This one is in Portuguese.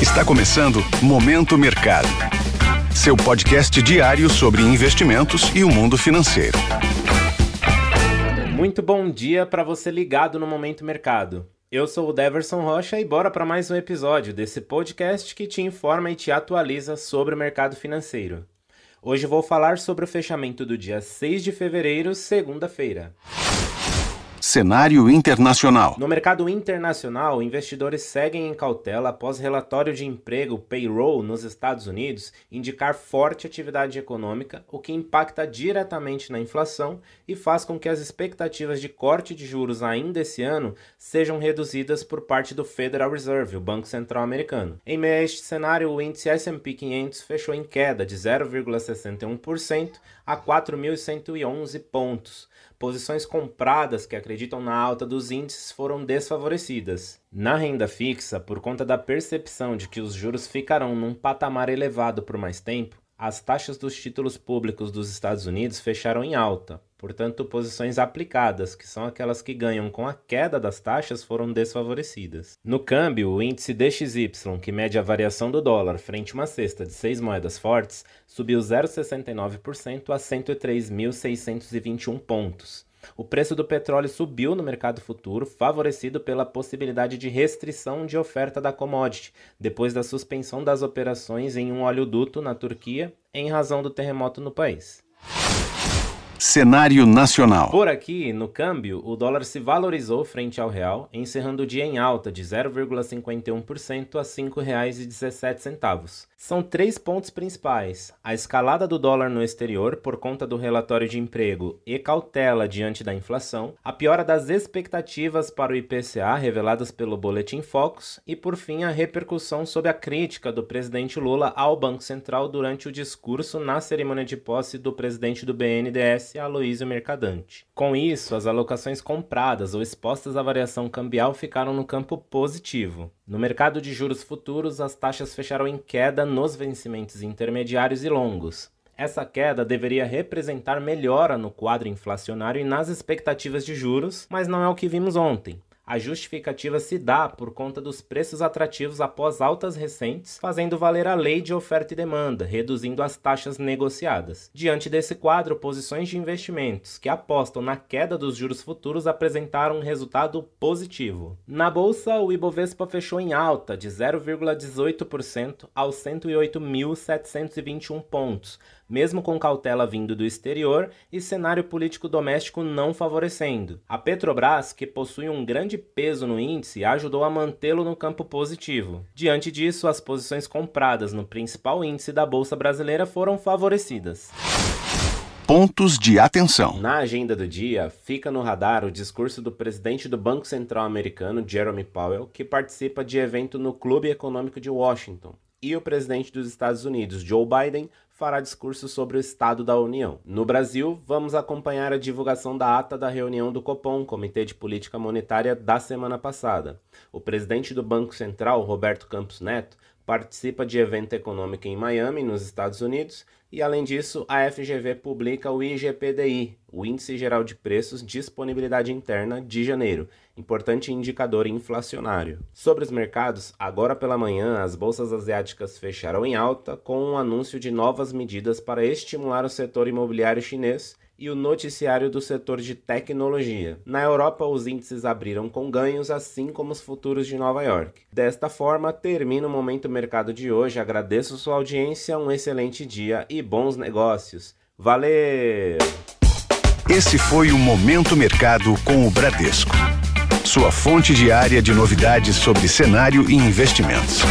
Está começando Momento Mercado. Seu podcast diário sobre investimentos e o mundo financeiro. Muito bom dia para você ligado no Momento Mercado. Eu sou o Deverson Rocha e bora para mais um episódio desse podcast que te informa e te atualiza sobre o mercado financeiro. Hoje vou falar sobre o fechamento do dia 6 de fevereiro, segunda-feira. Cenário internacional. No mercado internacional, investidores seguem em cautela após relatório de emprego payroll nos Estados Unidos indicar forte atividade econômica, o que impacta diretamente na inflação e faz com que as expectativas de corte de juros ainda esse ano sejam reduzidas por parte do Federal Reserve, o Banco Central Americano. Em meio a este cenário, o índice S&P 500 fechou em queda de 0,61% a 4.111 pontos. Posições compradas que acreditam na alta dos índices foram desfavorecidas. Na renda fixa, por conta da percepção de que os juros ficarão num patamar elevado por mais tempo, as taxas dos títulos públicos dos Estados Unidos fecharam em alta, portanto, posições aplicadas, que são aquelas que ganham com a queda das taxas, foram desfavorecidas. No câmbio, o índice DXY, que mede a variação do dólar frente a uma cesta de seis moedas fortes, subiu 0,69% a 103.621 pontos. O preço do petróleo subiu no mercado futuro, favorecido pela possibilidade de restrição de oferta da commodity, depois da suspensão das operações em um oleoduto na Turquia em razão do terremoto no país. Cenário nacional. Por aqui, no câmbio, o dólar se valorizou frente ao real, encerrando o dia em alta de 0,51% a R$ 5,17. São três pontos principais: a escalada do dólar no exterior por conta do relatório de emprego e cautela diante da inflação, a piora das expectativas para o IPCA reveladas pelo Boletim Focus e, por fim, a repercussão sobre a crítica do presidente Lula ao Banco Central durante o discurso na cerimônia de posse do presidente do BNDES Aloysio Mercadante. Com isso, as alocações compradas ou expostas à variação cambial ficaram no campo positivo. No mercado de juros futuros, as taxas fecharam em queda nos vencimentos intermediários e longos. Essa queda deveria representar melhora no quadro inflacionário e nas expectativas de juros, mas não é o que vimos ontem. A justificativa se dá por conta dos preços atrativos após altas recentes, fazendo valer a lei de oferta e demanda, reduzindo as taxas negociadas. Diante desse quadro, posições de investimentos que apostam na queda dos juros futuros apresentaram um resultado positivo. Na bolsa, o Ibovespa fechou em alta de 0,18% aos 108.721 pontos, mesmo com cautela vindo do exterior e cenário político doméstico não favorecendo. A Petrobras, que possui um grande peso no índice, ajudou a mantê-lo no campo positivo. Diante disso, as posições compradas no principal índice da Bolsa Brasileira foram favorecidas. Pontos de atenção. Na agenda do dia, fica no radar o discurso do presidente do Banco Central americano, Jeremy Powell, que participa de evento no Clube Econômico de Washington e o presidente dos Estados Unidos, Joe Biden, fará discurso sobre o Estado da União. No Brasil, vamos acompanhar a divulgação da ata da reunião do Copom, Comitê de Política Monetária, da semana passada. O presidente do Banco Central, Roberto Campos Neto, participa de evento econômico em Miami, nos Estados Unidos, e além disso, a FGV publica o IGPDI, o Índice Geral de Preços Disponibilidade Interna de janeiro, importante indicador inflacionário. Sobre os mercados, agora pela manhã, as bolsas asiáticas fecharam em alta com o um anúncio de novas medidas para estimular o setor imobiliário chinês e o noticiário do setor de tecnologia. Na Europa, os índices abriram com ganhos, assim como os futuros de Nova York. Desta forma, termina o Momento Mercado de hoje. Agradeço sua audiência, um excelente dia e bons negócios. Valeu! Esse foi o Momento Mercado com o Bradesco. Sua fonte diária de novidades sobre cenário e investimentos.